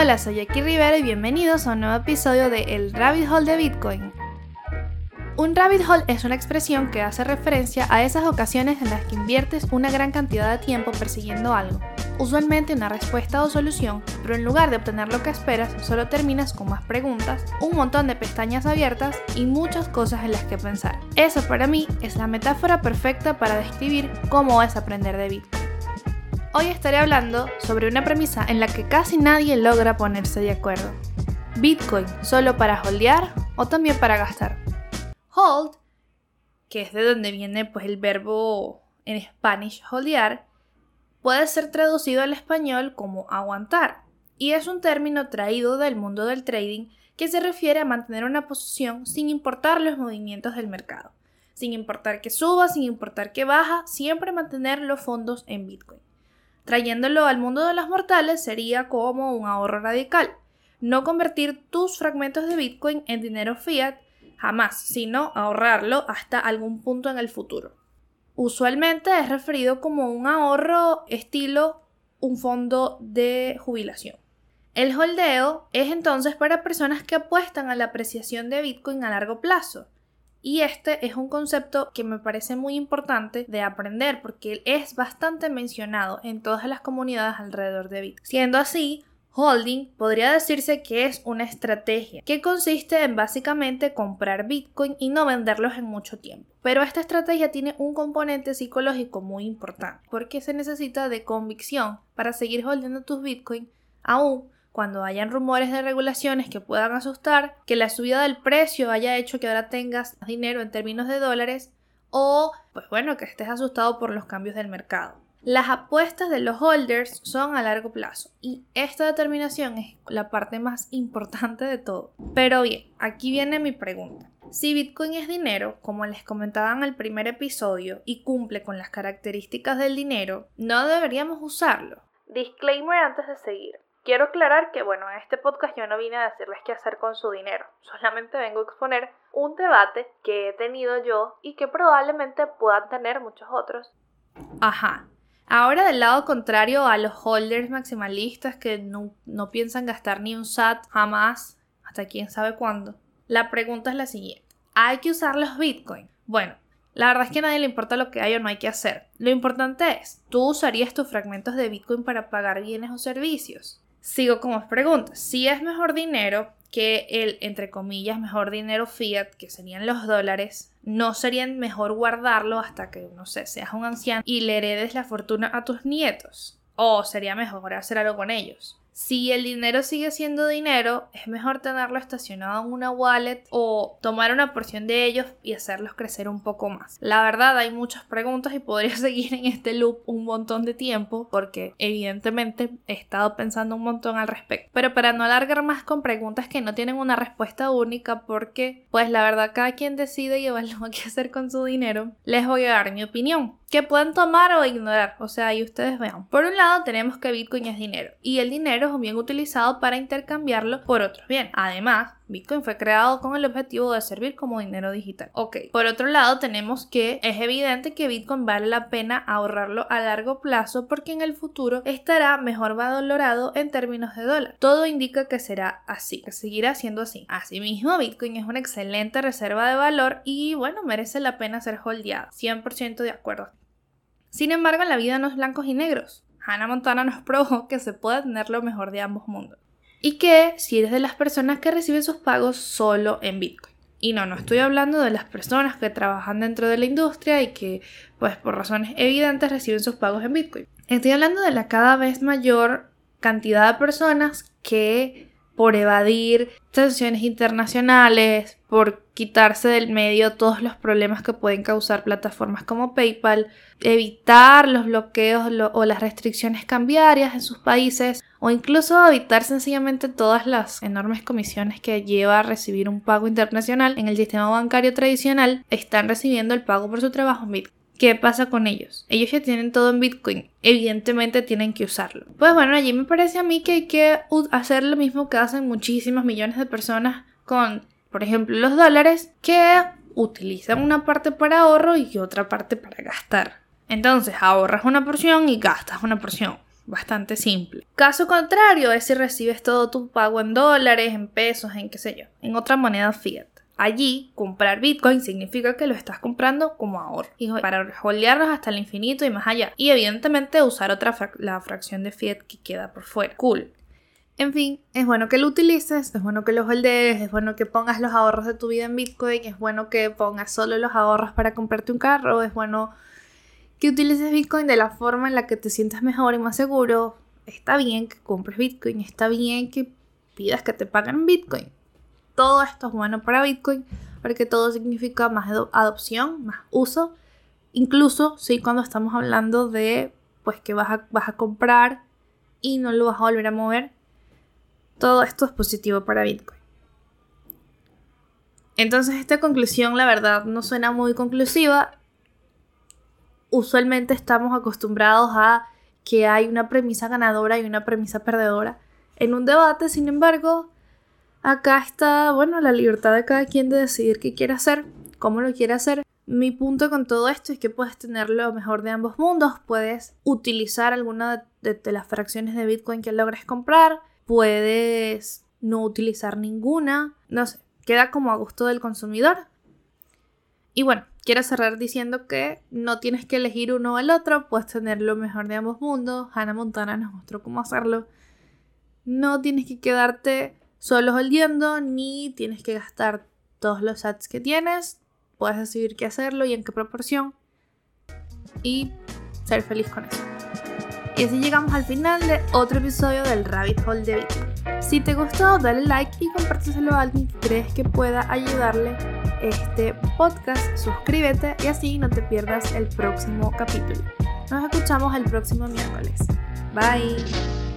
Hola, soy Jackie Rivera y bienvenidos a un nuevo episodio de El Rabbit Hole de Bitcoin. Un rabbit hole es una expresión que hace referencia a esas ocasiones en las que inviertes una gran cantidad de tiempo persiguiendo algo, usualmente una respuesta o solución, pero en lugar de obtener lo que esperas, solo terminas con más preguntas, un montón de pestañas abiertas y muchas cosas en las que pensar. Eso para mí es la metáfora perfecta para describir cómo es aprender de Bitcoin. Hoy estaré hablando sobre una premisa en la que casi nadie logra ponerse de acuerdo. Bitcoin solo para holdear o también para gastar. Hold, que es de donde viene pues el verbo en Spanish holdear, puede ser traducido al español como aguantar y es un término traído del mundo del trading que se refiere a mantener una posición sin importar los movimientos del mercado, sin importar que suba, sin importar que baja, siempre mantener los fondos en Bitcoin. Trayéndolo al mundo de los mortales sería como un ahorro radical, no convertir tus fragmentos de Bitcoin en dinero fiat jamás, sino ahorrarlo hasta algún punto en el futuro. Usualmente es referido como un ahorro estilo un fondo de jubilación. El holdeo es entonces para personas que apuestan a la apreciación de Bitcoin a largo plazo. Y este es un concepto que me parece muy importante de aprender porque es bastante mencionado en todas las comunidades alrededor de Bitcoin. Siendo así, Holding podría decirse que es una estrategia que consiste en básicamente comprar Bitcoin y no venderlos en mucho tiempo. Pero esta estrategia tiene un componente psicológico muy importante porque se necesita de convicción para seguir holdeando tus Bitcoin aún cuando hayan rumores de regulaciones que puedan asustar, que la subida del precio haya hecho que ahora tengas dinero en términos de dólares o pues bueno que estés asustado por los cambios del mercado. Las apuestas de los holders son a largo plazo y esta determinación es la parte más importante de todo. Pero bien, aquí viene mi pregunta. Si Bitcoin es dinero, como les comentaba en el primer episodio, y cumple con las características del dinero, no deberíamos usarlo. Disclaimer antes de seguir. Quiero aclarar que, bueno, en este podcast yo no vine a decirles qué hacer con su dinero, solamente vengo a exponer un debate que he tenido yo y que probablemente puedan tener muchos otros. Ajá, Ahora del lado contrario a los holders maximalistas que no, piensan gastar ni un SAT jamás, hasta quién sabe cuándo. La pregunta es la siguiente. ¿Hay que usar los Bitcoin? Bueno, la verdad es que a nadie le importa lo que hay o no hay que hacer. Lo importante es, ¿tú usarías tus fragmentos de Bitcoin para pagar bienes o servicios? Sigo con más preguntas. Si es mejor dinero, que el, entre comillas, mejor dinero fiat, que serían los dólares, no sería mejor guardarlo hasta que, no sé, seas un anciano y le heredes la fortuna a tus nietos. O sería mejor hacer algo con ellos. Si el dinero sigue siendo dinero, es mejor tenerlo estacionado en una wallet o tomar una porción de ellos y hacerlos crecer un poco más. La verdad hay muchas preguntas y podría seguir en este loop un montón de tiempo porque evidentemente he estado pensando un montón al respecto. Pero para no alargar más con preguntas que no tienen una respuesta única porque pues la verdad cada quien decide y evalúa qué hacer con su dinero, les voy a dar mi opinión que pueden tomar o ignorar. O sea, y ustedes vean. Por un lado tenemos que Bitcoin es dinero y el dinero es un bien utilizado para intercambiarlo por otros bien. Además, Bitcoin fue creado con el objetivo de servir como dinero digital. Ok, por otro lado tenemos que es evidente que Bitcoin vale la pena ahorrarlo a largo plazo porque en el futuro estará mejor valorado en términos de dólar. Todo indica que será así, que seguirá siendo así. Asimismo, Bitcoin es una excelente reserva de valor y bueno, merece la pena ser holdeado. 100% de acuerdo. Sin embargo, la vida no es blancos y negros. Hannah Montana nos probó que se puede tener lo mejor de ambos mundos. Y que si eres de las personas que reciben sus pagos solo en Bitcoin. Y no, no estoy hablando de las personas que trabajan dentro de la industria y que, pues por razones evidentes, reciben sus pagos en Bitcoin. Estoy hablando de la cada vez mayor cantidad de personas que por evadir sanciones internacionales, por quitarse del medio todos los problemas que pueden causar plataformas como PayPal, evitar los bloqueos o las restricciones cambiarias en sus países o incluso evitar sencillamente todas las enormes comisiones que lleva a recibir un pago internacional en el sistema bancario tradicional, están recibiendo el pago por su trabajo en Bitcoin. ¿Qué pasa con ellos? Ellos ya tienen todo en Bitcoin. Evidentemente tienen que usarlo. Pues bueno, allí me parece a mí que hay que hacer lo mismo que hacen muchísimas millones de personas con, por ejemplo, los dólares, que utilizan una parte para ahorro y otra parte para gastar. Entonces ahorras una porción y gastas una porción. Bastante simple. Caso contrario es si recibes todo tu pago en dólares, en pesos, en qué sé yo, en otra moneda fiat. Allí, comprar Bitcoin significa que lo estás comprando como ahorro. Y para holdearlos hasta el infinito y más allá. Y evidentemente usar otra la fracción de fiat que queda por fuera. Cool. En fin, es bueno que lo utilices, es bueno que lo holdees, es bueno que pongas los ahorros de tu vida en Bitcoin, es bueno que pongas solo los ahorros para comprarte un carro, es bueno que utilices Bitcoin de la forma en la que te sientas mejor y más seguro. Está bien que compres Bitcoin, está bien que pidas que te paguen Bitcoin todo esto es bueno para Bitcoin porque todo significa más adopción, más uso. Incluso si cuando estamos hablando de pues que vas a, vas a comprar y no lo vas a volver a mover, todo esto es positivo para Bitcoin. Entonces esta conclusión la verdad no suena muy conclusiva. Usualmente estamos acostumbrados a que hay una premisa ganadora y una premisa perdedora en un debate, sin embargo, Acá está, bueno, la libertad de cada quien de decidir qué quiere hacer, cómo lo quiere hacer. Mi punto con todo esto es que puedes tener lo mejor de ambos mundos, puedes utilizar alguna de, las fracciones de Bitcoin que logres comprar, puedes no utilizar ninguna, no sé, queda como a gusto del consumidor. Y bueno, quiero cerrar diciendo que no tienes que elegir uno o el otro, puedes tener lo mejor de ambos mundos. Hannah Montana nos mostró cómo hacerlo. No tienes que quedarte solo holdeando, ni tienes que gastar todos los sats que tienes. Puedes decidir qué hacerlo y en qué proporción. Y ser feliz con eso. Y así llegamos al final de otro episodio del Rabbit Hole de. Si te gustó, dale like y compárteselo a alguien que crees que pueda ayudarle este podcast. Suscríbete y así no te pierdas el próximo capítulo. Nos escuchamos el próximo miércoles. Bye.